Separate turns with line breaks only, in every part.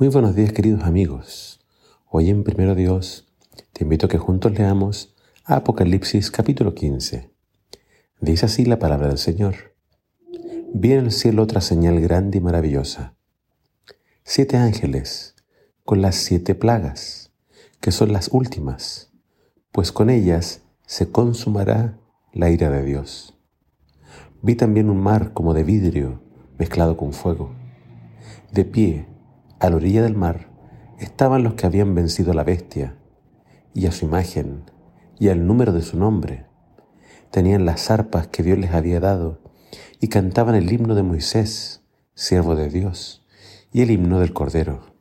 Muy buenos días queridos amigos. Hoy en Primero Dios te invito a que juntos leamos Apocalipsis capítulo 15. Dice así la palabra del Señor. Vi en el cielo otra señal grande y maravillosa. Siete ángeles con las siete plagas, que son las últimas, pues con ellas se consumará la ira de Dios. Vi también un mar como de vidrio mezclado con fuego. De pie, a la orilla del mar, estaban los que habían vencido a la bestia, y a su imagen, y al número de su nombre. Tenían las arpas que Dios les había dado, y cantaban el himno de Moisés, siervo de Dios, y el himno del Cordero.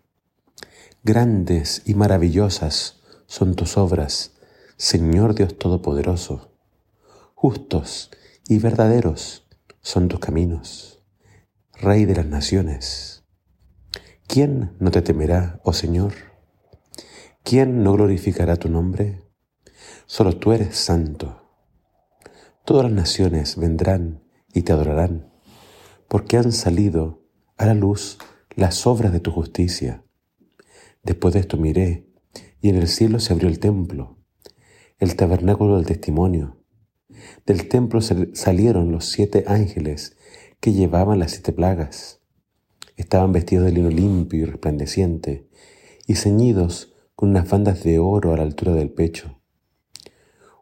Grandes y maravillosas son tus obras, Señor Dios Todopoderoso. Justos y verdaderos son tus caminos, Rey de las naciones. ¿Quién no te temerá, oh Señor? ¿Quién no glorificará tu nombre? Solo tú eres santo. Todas las naciones vendrán y te adorarán, porque han salido a la luz las obras de tu justicia. Después de esto miré, y en el cielo se abrió el templo, el tabernáculo del testimonio. Del templo salieron los siete ángeles que llevaban las siete plagas Estaban vestidos de lino limpio y resplandeciente y ceñidos con unas bandas de oro a la altura del pecho.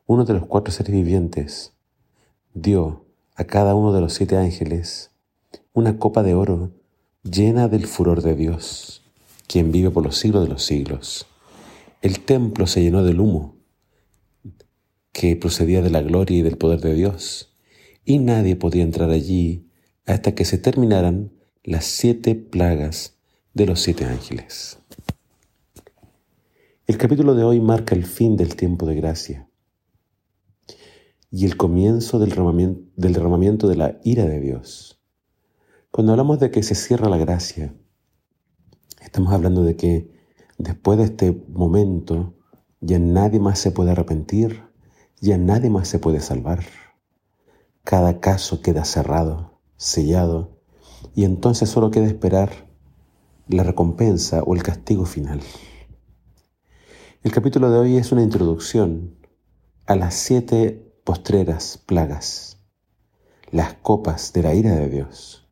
Uno de los cuatro seres vivientes dio a cada uno de los siete ángeles una copa de oro llena del furor de Dios, quien vive por los siglos de los siglos. El templo se llenó del humo que procedía de la gloria y del poder de Dios, y nadie podía entrar allí hasta que se terminaran las siete plagas de los siete ángeles. El capítulo de hoy marca el fin del tiempo de gracia y el comienzo del derramamiento, de la ira de Dios. Cuando hablamos de que se cierra la gracia, estamos hablando de que después de este momento ya nadie más se puede arrepentir, ya nadie más se puede salvar. Cada caso queda cerrado, sellado y entonces solo queda esperar la recompensa o el castigo final. El capítulo de hoy es una introducción a las siete postreras plagas, las copas de la ira de Dios.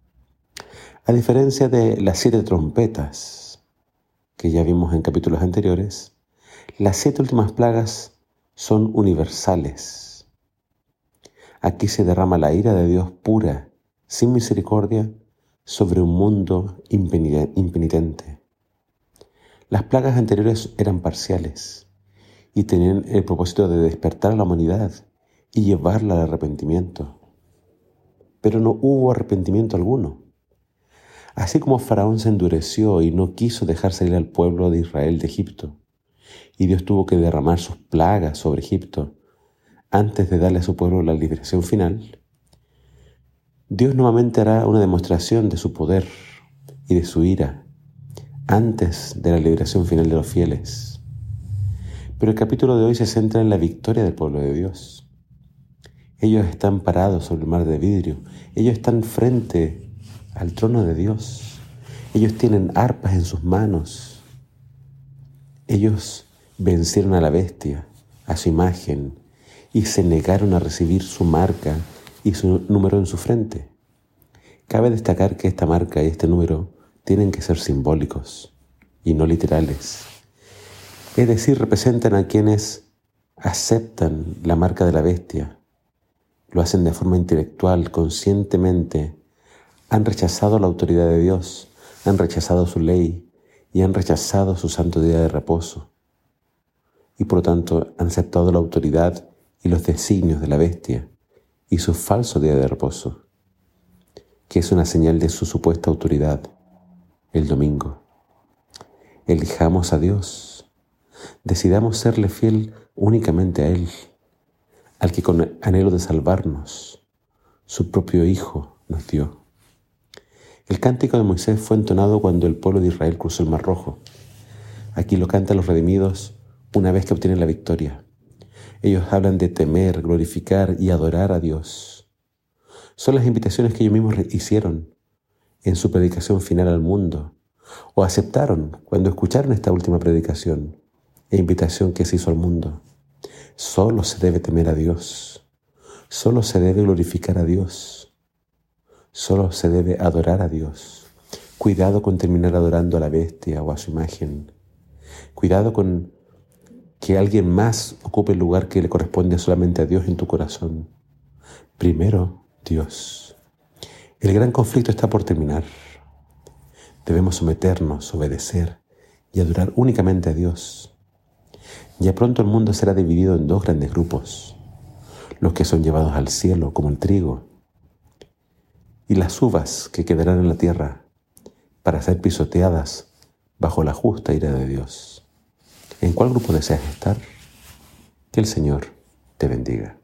A diferencia de las siete trompetas que ya vimos en capítulos anteriores, las siete últimas plagas son universales. Aquí se derrama la ira de Dios pura, sin misericordia, sobre un mundo impenitente. Las plagas anteriores eran parciales y tenían el propósito de despertar a la humanidad y llevarla al arrepentimiento. Pero no hubo arrepentimiento alguno. Así como Faraón se endureció y no quiso dejar salir al pueblo de Israel de Egipto, y Dios tuvo que derramar sus plagas sobre Egipto antes de darle a su pueblo la liberación final, Dios nuevamente hará una demostración de su poder y de su ira antes de la liberación final de los fieles. Pero el capítulo de hoy se centra en la victoria del pueblo de Dios. Ellos están parados sobre el mar de vidrio. Ellos están frente al trono de Dios. Ellos tienen arpas en sus manos. Ellos vencieron a la bestia, a su imagen, y se negaron a recibir su marca y su número en su frente. Cabe destacar que esta marca y este número tienen que ser simbólicos y no literales. Es decir, representan a quienes aceptan la marca de la bestia, lo hacen de forma intelectual, conscientemente, han rechazado la autoridad de Dios, han rechazado su ley y han rechazado su santo día de reposo. Y por lo tanto han aceptado la autoridad y los designios de la bestia y su falso día de reposo, que es una señal de su supuesta autoridad, el domingo. Elijamos a Dios, decidamos serle fiel únicamente a Él, al que con anhelo de salvarnos, su propio Hijo nos dio. El cántico de Moisés fue entonado cuando el pueblo de Israel cruzó el Mar Rojo. Aquí lo cantan los redimidos una vez que obtienen la victoria. Ellos hablan de temer, glorificar y adorar a Dios. Son las invitaciones que ellos mismos hicieron en su predicación final al mundo, o aceptaron cuando escucharon esta última predicación e invitación que se hizo al mundo. Solo se debe temer a Dios, solo se debe glorificar a Dios, solo se debe adorar a Dios. Cuidado con terminar adorando a la bestia o a su imagen. Cuidado con que alguien más ocupe el lugar que le corresponde solamente a Dios en tu corazón. Primero, Dios. El gran conflicto está por terminar. Debemos someternos, obedecer y adorar únicamente a Dios. Ya pronto el mundo será dividido en dos grandes grupos, los que son llevados al cielo como el trigo y las uvas que quedarán en la tierra para ser pisoteadas bajo la justa ira de Dios. ¿En cuál grupo deseas estar? Que el Señor te bendiga.